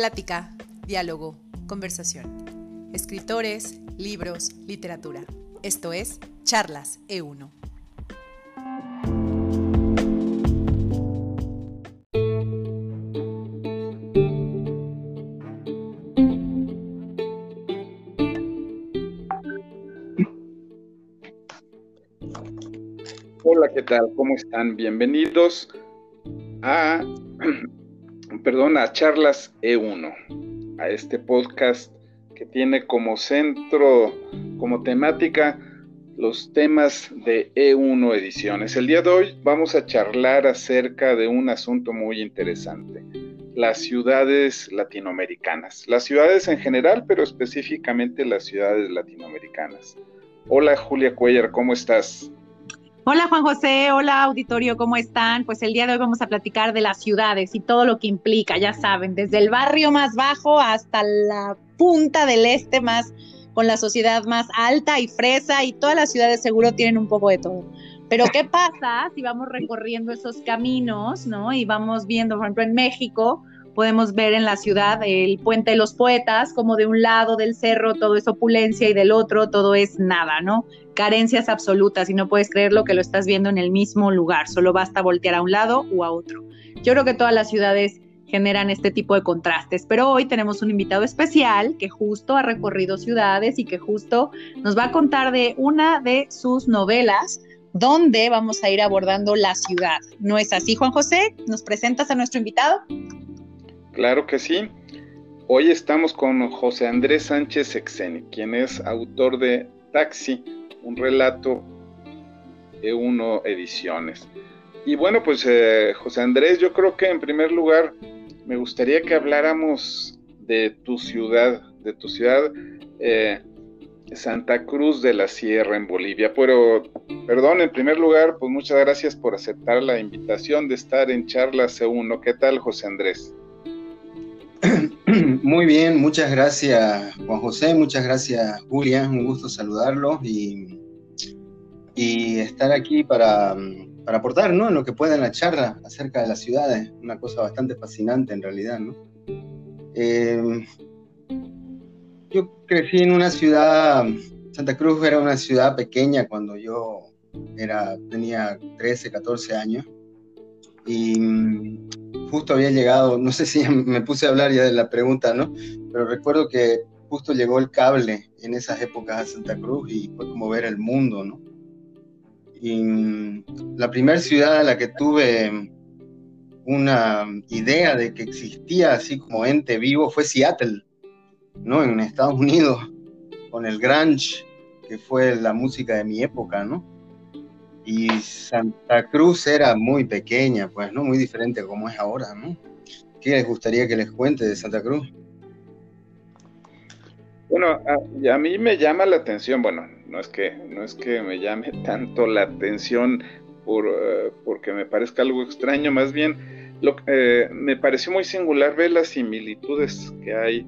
Plática, diálogo, conversación. Escritores, libros, literatura. Esto es Charlas E1. Hola, ¿qué tal? ¿Cómo están? Bienvenidos a perdón, a Charlas E1, a este podcast que tiene como centro, como temática, los temas de E1 Ediciones. El día de hoy vamos a charlar acerca de un asunto muy interesante, las ciudades latinoamericanas, las ciudades en general, pero específicamente las ciudades latinoamericanas. Hola Julia Cuellar, ¿cómo estás? Hola Juan José, hola auditorio, ¿cómo están? Pues el día de hoy vamos a platicar de las ciudades y todo lo que implica, ya saben, desde el barrio más bajo hasta la punta del este más con la sociedad más alta y fresa y todas las ciudades seguro tienen un poco de todo. Pero ¿qué pasa si vamos recorriendo esos caminos, ¿no? Y vamos viendo, por ejemplo, en México, podemos ver en la ciudad el puente de los poetas, como de un lado del cerro todo es opulencia y del otro todo es nada, ¿no? carencias absolutas y no puedes creerlo que lo estás viendo en el mismo lugar, solo basta voltear a un lado o a otro. Yo creo que todas las ciudades generan este tipo de contrastes, pero hoy tenemos un invitado especial que justo ha recorrido ciudades y que justo nos va a contar de una de sus novelas donde vamos a ir abordando la ciudad. ¿No es así, Juan José? ¿Nos presentas a nuestro invitado? Claro que sí. Hoy estamos con José Andrés Sánchez Exeni, quien es autor de Taxi, un relato de uno ediciones. Y bueno, pues eh, José Andrés, yo creo que en primer lugar me gustaría que habláramos de tu ciudad, de tu ciudad eh, Santa Cruz de la Sierra en Bolivia. Pero, perdón, en primer lugar, pues muchas gracias por aceptar la invitación de estar en Charla C1. ¿Qué tal, José Andrés? Muy bien, muchas gracias Juan José, muchas gracias Julia, un gusto saludarlos y, estar aquí para, para, aportar ¿no? en lo que pueda en la charla acerca de las ciudades, una cosa bastante fascinante en realidad. ¿no? Eh, yo crecí en una ciudad, Santa Cruz era una ciudad pequeña cuando yo era, tenía 13, 14 años y justo había llegado, no sé si me puse a hablar ya de la pregunta, ¿no? Pero recuerdo que justo llegó el cable en esas épocas a Santa Cruz y fue como ver el mundo, ¿no? Y mm, la primera ciudad a la que tuve una idea de que existía así como ente vivo fue Seattle, ¿no? En Estados Unidos, con el grunge, que fue la música de mi época, ¿no? Y Santa Cruz era muy pequeña, pues, ¿no? Muy diferente a como es ahora, ¿no? ¿Qué les gustaría que les cuente de Santa Cruz? Bueno, a, mí me llama la atención, bueno, no es que, no es que me llame tanto la atención por, uh, porque me parezca algo extraño, más bien lo, eh, me pareció muy singular ver las similitudes que hay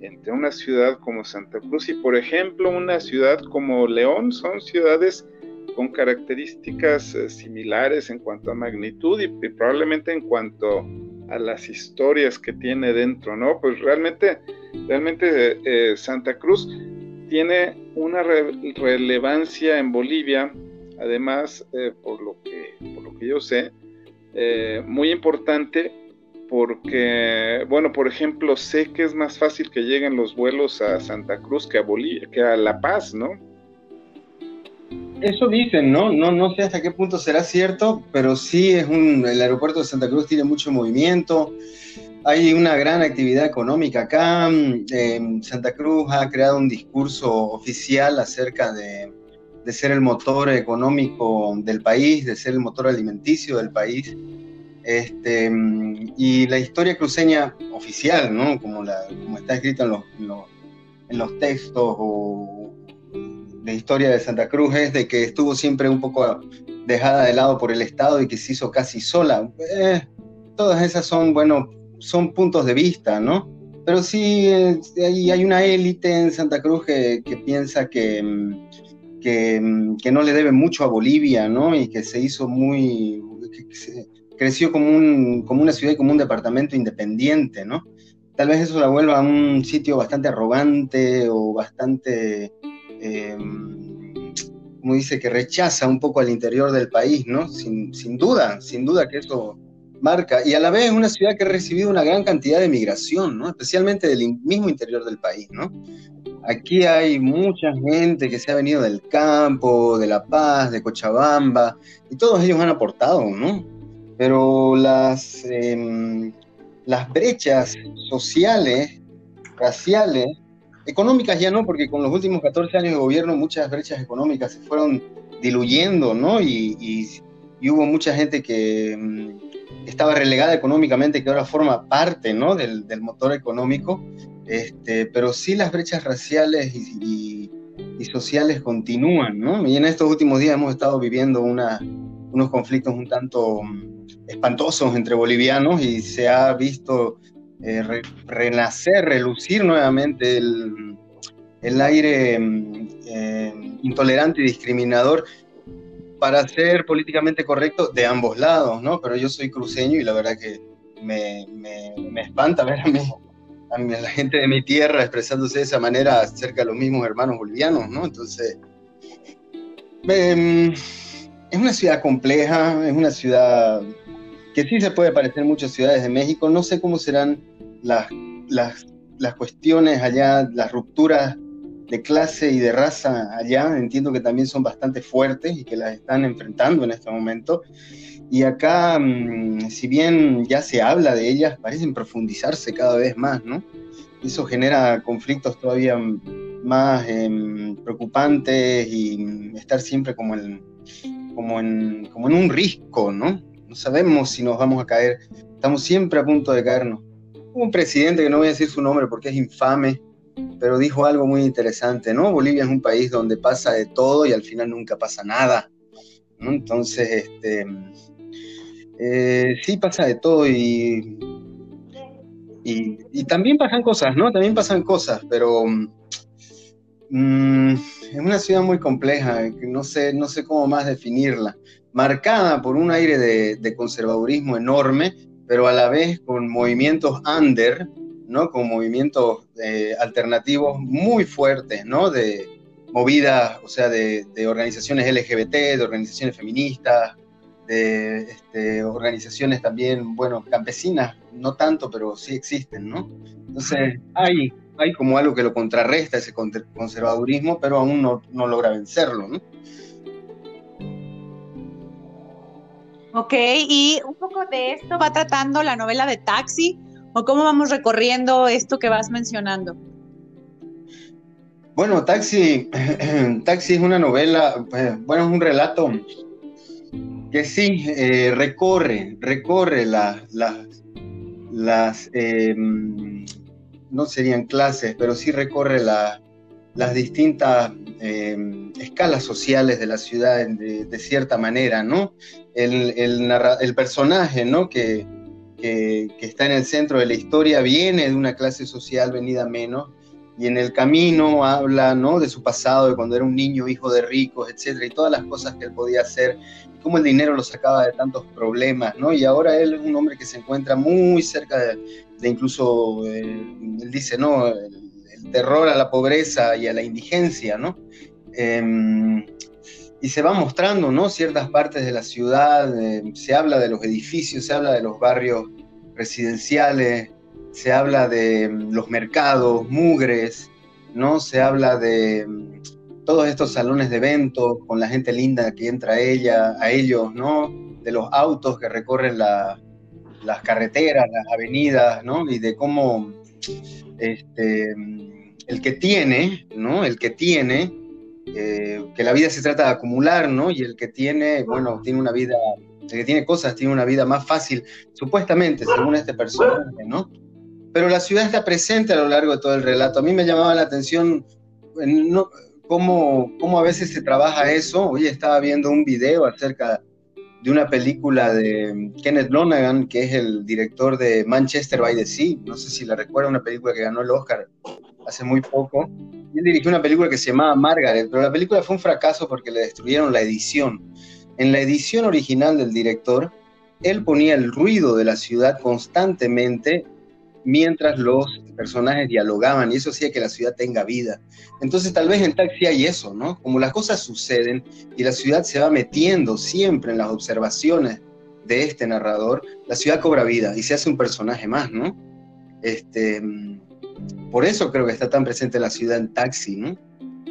entre una ciudad como Santa Cruz y, por ejemplo, una ciudad como León, son ciudades con características eh, similares en cuanto a magnitud y, probablemente en cuanto a las historias que tiene dentro, ¿no? Pues realmente, realmente eh, Santa Cruz tiene una relevancia en Bolivia, además, eh, por, lo que, por lo que yo sé, muy importante porque, bueno, por ejemplo, sé que es más fácil que lleguen los vuelos a Santa Cruz que a Bolivia, que a La Paz, ¿no? Eso dicen, ¿no? ¿no? No sé hasta qué punto será cierto, pero sí es un, el aeropuerto de Santa Cruz tiene mucho movimiento, hay una gran actividad económica acá, eh, Santa Cruz ha creado un discurso oficial acerca de, de, ser el motor económico del país, de ser el motor alimenticio del país, este, y la historia cruceña oficial, ¿no? Como, la, como está escrita en los, en los, en los textos o la historia de Santa Cruz es de que estuvo siempre un poco dejada de lado por el Estado y que se hizo casi sola. Eh, todas esas son, bueno, son puntos de vista, ¿no? Pero sí eh, hay, hay, una élite en Santa Cruz que, que piensa que, que, que, no le debe mucho a Bolivia, ¿no? Y que se hizo muy... Que se creció como, un, como una ciudad y como un departamento independiente, ¿no? tal vez eso la vuelva a un sitio bastante arrogante o bastante, eh, como dice, que rechaza un poco al interior del país, ¿no? Sin, sin, duda, sin duda que eso marca. Y a la vez es una ciudad que ha recibido una gran cantidad de migración, ¿no? Especialmente del mismo interior del país, ¿no? Aquí hay mucha gente que se ha venido del campo, de La Paz, de Cochabamba, y todos ellos han aportado, ¿no? Pero las, em, las brechas sociales, raciales, económicas ya no, porque con los últimos 14 años de gobierno muchas brechas económicas se fueron diluyendo, ¿no? Y, hubo mucha gente que em, estaba relegada económicamente, que ahora forma parte, ¿no? Del, del motor económico este, pero sí las brechas raciales y, sociales continúan, ¿no? Y en estos últimos días hemos estado viviendo unos conflictos un tanto mm, espantosos entre bolivianos y se ha visto eh, renacer, relucir nuevamente el, aire mm, eh, intolerante y discriminador para ser políticamente correcto de ambos lados, ¿no? Pero yo soy cruceño y la verdad que me, me espanta ver a mí a la gente de mi tierra expresándose de esa manera acerca de los mismos hermanos bolivianos, ¿no? Entonces, em, es una ciudad compleja, es una ciudad que sí se puede parecer mucho a ciudades de México. No sé cómo serán las, las, las cuestiones allá, las rupturas de clase y de raza allá. Entiendo que también son bastante fuertes y que las están enfrentando en este momento. Y acá, mm, si bien ya se habla de ellas, parecen profundizarse cada vez más, ¿no? Eso genera conflictos todavía más em, preocupantes y estar siempre como, en, como, en, como en un risco, ¿no? No sabemos si nos vamos a caer, estamos siempre a punto de caernos. Hubo un presidente, que no voy a decir su nombre porque es infame, pero dijo algo muy interesante, ¿no? Bolivia es un país donde pasa de todo y al final nunca pasa nada. Entonces, este, eh, sí pasa de todo y, y, también pasan cosas, ¿no? También pasan cosas, pero mm, es una ciudad muy compleja, no sé, no sé cómo más definirla, marcada por un aire de, conservadurismo enorme, pero a la vez con movimientos under, ¿no? Con movimientos eh, alternativos muy fuertes, ¿no? De movidas, o sea, de, de organizaciones LGBT, de organizaciones feministas, de este, organizaciones también, bueno, campesinas, no tanto, pero sí existen, ¿no? Entonces, hay, hay como algo que lo contrarresta ese conservadurismo, pero aún no, no logra vencerlo, ¿no? Ok, y un poco de esto va tratando la novela de Taxi, o cómo vamos recorriendo esto que vas mencionando. Bueno, Taxi, Taxi es una novela, pues, bueno, es un relato que sí, eh, recorre, recorre las, em, no serían clases, pero sí recorre las distintas em, escalas sociales de la ciudad de, cierta manera, ¿no? El, el, personaje, ¿no? Que, que, está en el centro de la historia viene de una clase social venida menos y en el camino habla, ¿no? De su pasado, de cuando era un niño, hijo de ricos, etcétera, y todas las cosas que él podía hacer cómo el dinero lo sacaba de tantos problemas, ¿no? Y ahora él es un hombre que se encuentra muy cerca de, incluso, eh, él dice, ¿no? El, terror a la pobreza y a la indigencia, ¿no? Em, y se va mostrando, ¿no? Ciertas partes de la ciudad, eh, se habla de los edificios, se habla de los barrios residenciales, se habla de mm, los mercados, mugres, ¿no? Se habla de todos estos salones de eventos con la gente linda que entra a ella, a ellos, ¿no? De los autos que recorren las carreteras, las avenidas, ¿no? Y de cómo este, el que tiene, ¿no? El que tiene, eh, que la vida se trata de acumular, ¿no? Y el que tiene, bueno, tiene una vida, el que tiene cosas tiene una vida más fácil, supuestamente, según este personaje, ¿no? Pero la ciudad está presente a lo largo de todo el relato. A mí me llamaba la atención, cómo, cómo a veces se trabaja eso. Hoy estaba viendo un video acerca de una película de Kenneth Lonergan, que es el director de Manchester by the Sea. No sé si la recuerda, una película que ganó el Oscar hace muy poco. Él dirigió una película que se llamaba Margaret, pero la película fue un fracaso porque le destruyeron la edición. En la edición original del director, él ponía el ruido de la ciudad constantemente mientras los personajes dialogaban y eso hacía que la ciudad tenga vida. Entonces tal vez en Taxi hay eso, ¿no? Como las cosas suceden y la ciudad se va metiendo siempre en las observaciones de este narrador, la ciudad cobra vida y se hace un personaje más, ¿no? Este, por eso creo que está tan presente la ciudad en Taxi, ¿no?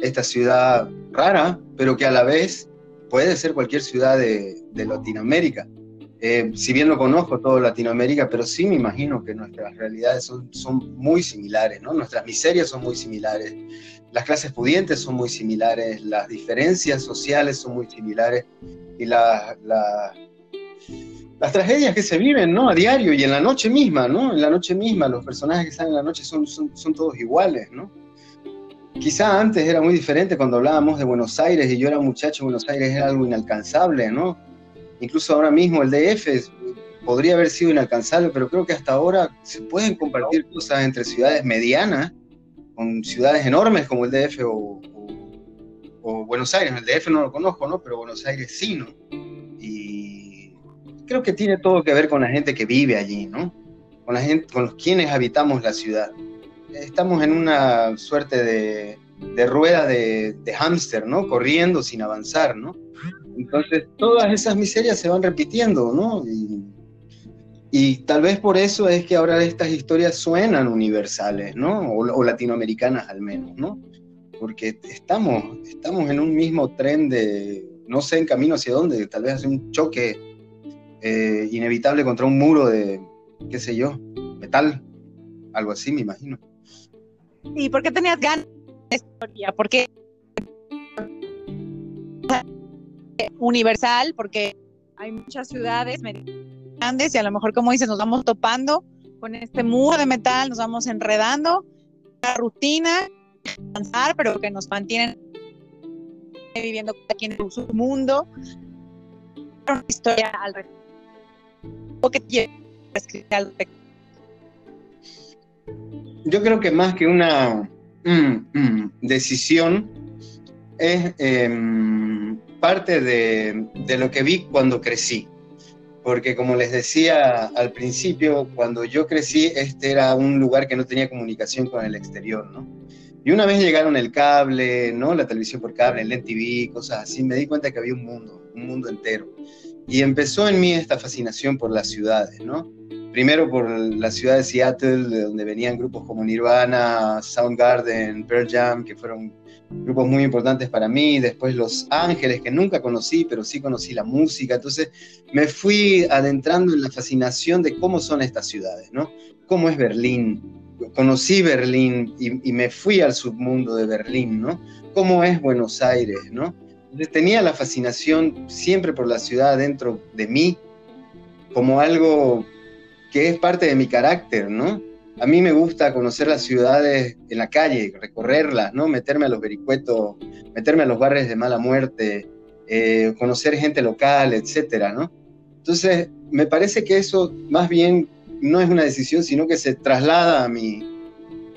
Esta ciudad rara, pero que a la vez puede ser cualquier ciudad de, de Latinoamérica. Eh, si bien no conozco todo Latinoamérica, pero sí me imagino que nuestras realidades son, muy similares, ¿no? Nuestras miserias son muy similares, las clases pudientes son muy similares, las diferencias sociales son muy similares y las tragedias que se viven, ¿no? A diario y en la noche misma, ¿no? En la noche misma, los personajes que salen en la noche son todos iguales, ¿no? Quizá antes era muy diferente cuando hablábamos de Buenos Aires y yo era muchacho, Buenos Aires era algo inalcanzable, ¿no? Incluso ahora mismo el DF podría haber sido inalcanzable, pero creo que hasta ahora se pueden compartir cosas entre ciudades medianas con ciudades enormes como el DF o, Buenos Aires. El DF no lo conozco, ¿no? Pero Buenos Aires sí, ¿no? Y creo que tiene todo que ver con la gente que vive allí, ¿no? Con los quienes habitamos la ciudad. Estamos en una suerte de, rueda de, de hámster, ¿no? Corriendo sin avanzar, ¿no? Entonces, todas esas miserias se van repitiendo, ¿no? Y, tal vez por eso es que ahora estas historias suenan universales, ¿no? O, latinoamericanas al menos, ¿no? Porque estamos, estamos en un mismo tren de, no sé en camino hacia dónde, tal vez hace un choque eh, inevitable contra un muro de, qué sé yo, metal, algo así, me imagino. ¿Y por qué tenías ganas de historia? ¿Por qué universal, porque hay muchas ciudades grandes y a lo mejor, como dices, nos vamos topando con este muro de metal, nos vamos enredando, la rutina, avanzar, pero que nos mantienen viviendo aquí en su mundo. Historia Yo creo que más que una mm, mm, decisión es em, parte de, lo que vi cuando crecí. Porque como les decía al principio, cuando yo crecí, este era un lugar que no tenía comunicación con el exterior, ¿no? Y una vez llegaron el cable, ¿no? La televisión por cable, el NTV, cosas así, me di cuenta que había un mundo, un mundo entero. Y empezó en mí esta fascinación por las ciudades, ¿no? Primero por la ciudad de Seattle, de donde venían grupos como Nirvana, Soundgarden, Pearl Jam, que fueron grupos muy importantes para mí, después Los Ángeles, que nunca conocí, pero sí conocí la música, entonces me fui adentrando en la fascinación de cómo son estas ciudades, ¿no? ¿Cómo es Berlín? Conocí Berlín y, me fui al submundo de Berlín, ¿no? ¿Cómo es Buenos Aires, ¿no? tenía la fascinación siempre por la ciudad dentro de mí, como algo que es parte de mi carácter, ¿no? A mí me gusta conocer las ciudades en la calle, recorrerlas, ¿no? Meterme a los vericuetos, meterme a los barrios de mala muerte, eh, conocer gente local, etcétera, ¿no? Entonces, me parece que eso más bien no es una decisión, sino que se traslada a mi,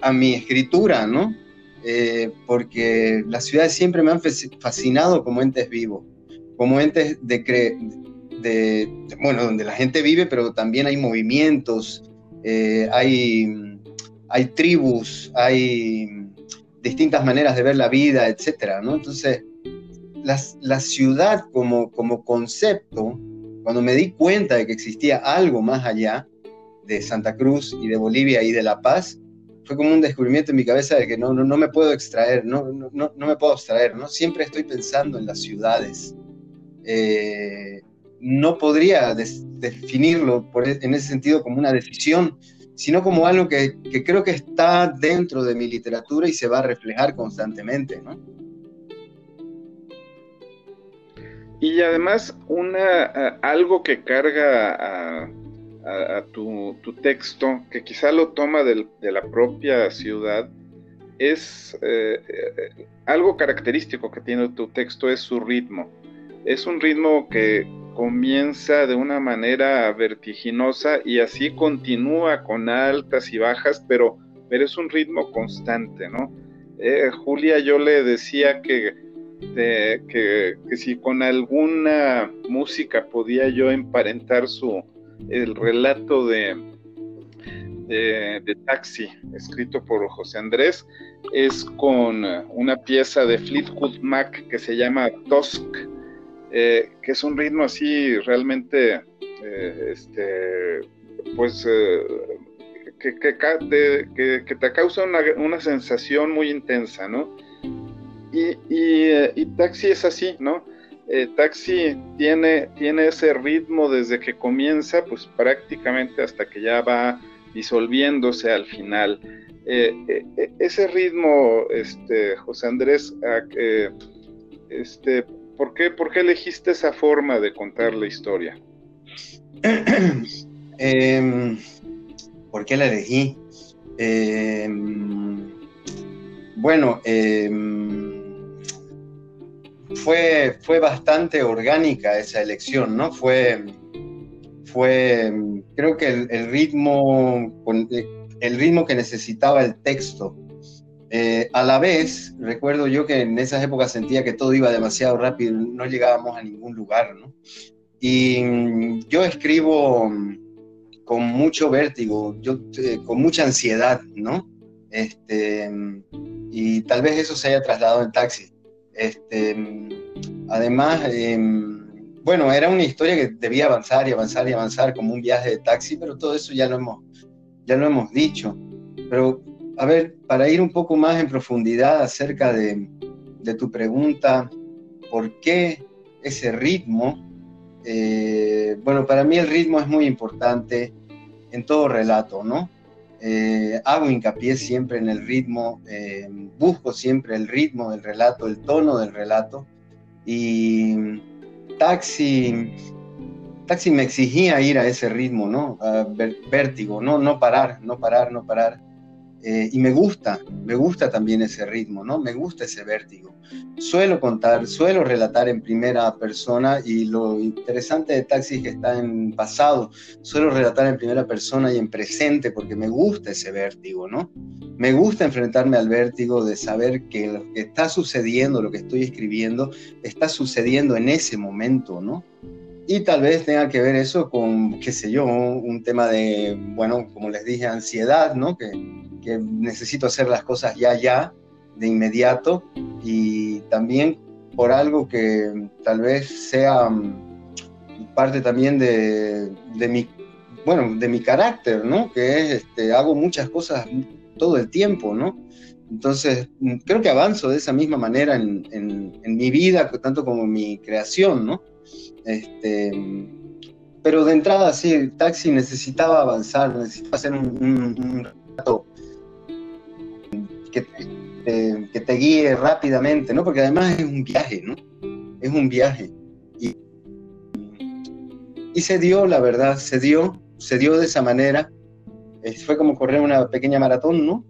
a mi escritura, ¿no? Eh, porque las ciudades siempre me han fascinado como entes vivos, como entes de, de, bueno, donde la gente vive, pero también hay movimientos, eh, hay, hay tribus, hay distintas maneras de ver la vida, etc. ¿no? Entonces, la, ciudad como, como concepto, cuando me di cuenta de que existía algo más allá de Santa Cruz y de Bolivia y de La Paz, fue como un descubrimiento en mi cabeza de que no, no, me puedo extraer, no, no, no, me puedo abstraer, ¿no? Siempre estoy pensando en las ciudades. Eh, no podría definirlo e, en ese sentido como una decisión, sino como algo que, creo que está dentro de mi literatura y se va a reflejar constantemente, ¿no? Y además, algo que carga a, tu, texto, que quizá lo toma de la propia ciudad, es eh, eh, algo característico que tiene tu texto, es su ritmo. Es un ritmo que comienza de una manera vertiginosa y así continúa con altas y bajas, pero, pero es un ritmo constante, ¿no? Eh, Julia, yo le decía que, que, si con alguna música podía yo emparentar su, el relato de, de, Taxi, escrito por José Andrés, es con una pieza de Fleetwood Mac que se llama Tusk, que es un ritmo así realmente, este, pues, que, te, causa una, sensación muy intensa, ¿no? Y, y Taxi es así, ¿no? Eh, taxi tiene, tiene ese ritmo desde que comienza, pues prácticamente hasta que ya va disolviéndose al final. Eh, eh, ese ritmo, este, José Andrés, este, ¿por, qué, ¿por qué elegiste esa forma de contar la historia? Em, ¿Por qué la elegí? Em, bueno, em, fue, fue bastante orgánica esa elección, ¿no? Fue, fue creo que el, ritmo, el ritmo que necesitaba el texto. Eh, a la vez, recuerdo yo que en esas épocas sentía que todo iba demasiado rápido, no llegábamos a ningún lugar, ¿no? Y mm, yo escribo con mucho vértigo, yo, eh, con mucha ansiedad, ¿no? Este, y tal vez eso se haya trasladado en taxi. Este, además, em, bueno, era una historia que debía avanzar y avanzar y avanzar como un viaje de taxi, pero todo eso ya lo hemos, ya lo hemos dicho. Pero, a ver, para ir un poco más en profundidad acerca de, tu pregunta, ¿por qué ese ritmo? Eh, bueno, para mí el ritmo es muy importante en todo relato, ¿no? Eh, hago hincapié siempre en el ritmo, eh, busco siempre el ritmo del relato, el tono del relato. Y Taxi, Taxi me exigía ir a ese ritmo, ¿no? Vértigo, ¿no? No parar, no parar, no parar. Eh, y me gusta, me gusta también ese ritmo, ¿no? Me gusta ese vértigo. Suelo contar, suelo relatar en primera persona y lo interesante de Taxi es que está en pasado. Suelo relatar en primera persona y en presente porque me gusta ese vértigo, ¿no? Me gusta enfrentarme al vértigo de saber que lo que está sucediendo, lo que estoy escribiendo, está sucediendo en ese momento, ¿no? Y tal vez tenga que ver eso con, qué sé yo, un tema de, bueno, como les dije, ansiedad, ¿no? Que, que necesito hacer las cosas ya, ya, de inmediato, y también por algo que tal vez sea mm, parte también de, de mi, bueno, de mi carácter, ¿no? Que es, este, hago muchas cosas todo el tiempo, ¿no? Entonces, mm, creo que avanzo de esa misma manera en, en, mi vida, tanto como en mi creación, ¿no? Este, pero de entrada, sí, el taxi necesitaba avanzar, necesitaba hacer un, un, que te, guíe rápidamente, ¿no? Porque además es un viaje, ¿no? Es un viaje. Y, y se dio, la verdad, se dio, se dio de esa manera. fue como correr una pequeña maratón, ¿no?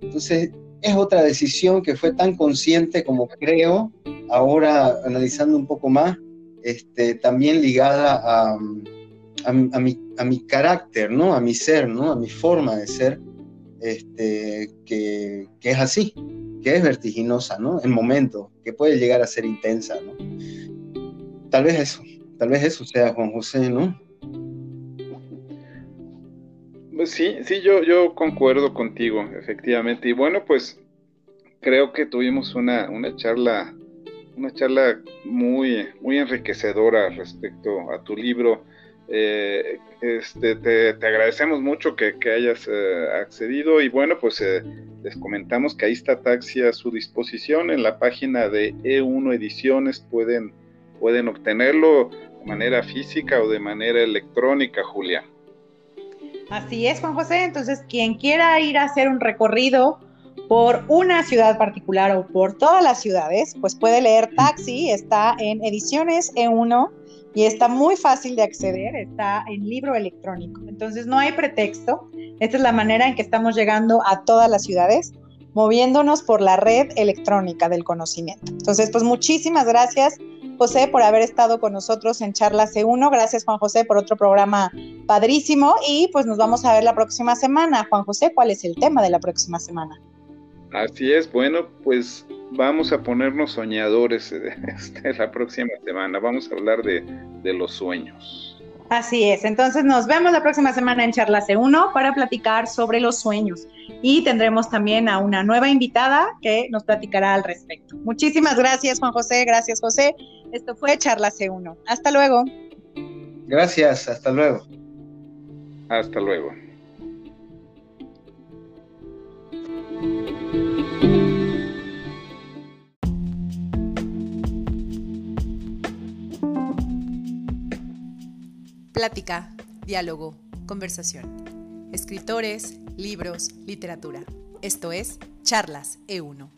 Entonces, es otra decisión que fue tan consciente como creo, ahora analizando un poco más, este, también ligada a, a, mi, a mi carácter, ¿no? A mi ser, ¿no? A mi forma de ser este, que, es así, que es vertiginosa, ¿no? En momentos, que puede llegar a ser intensa, ¿no? Tal vez eso, tal vez eso sea Juan José, ¿no? Pues sí, sí, yo, yo concuerdo contigo, efectivamente. Y bueno, pues creo que tuvimos una, una charla, una charla muy, muy enriquecedora respecto a tu libro. Eh, este, te, agradecemos mucho que, hayas eh, accedido y bueno, pues eh, les comentamos que ahí está Taxi a su disposición en la página de E1 Ediciones, pueden, pueden obtenerlo de manera física o de manera electrónica, Julia. Así es, Juan José, entonces quien quiera ir a hacer un recorrido por una ciudad particular o por todas las ciudades, pues puede leer Taxi, está en Ediciones E1 y está muy fácil de acceder, está en libro electrónico. Entonces no hay pretexto. Esta es la manera en que estamos llegando a todas las ciudades, moviéndonos por la red electrónica del conocimiento. Entonces, pues muchísimas gracias, José, por haber estado con nosotros en Charla C1. Gracias, Juan José, por otro programa padrísimo. Y pues nos vamos a ver la próxima semana. Juan José, ¿cuál es el tema de la próxima semana? Así es, bueno, pues vamos a ponernos soñadores este, la próxima semana. Vamos a hablar de, los sueños. Así es, entonces nos vemos la próxima semana en Charla C1 para platicar sobre los sueños y tendremos también a una nueva invitada que nos platicará al respecto. Muchísimas gracias Juan José, gracias José. Esto fue Charla C1. Hasta luego. Gracias, hasta luego. Hasta luego. Plática, diálogo, conversación. Escritores, libros, literatura. Esto es Charlas E1.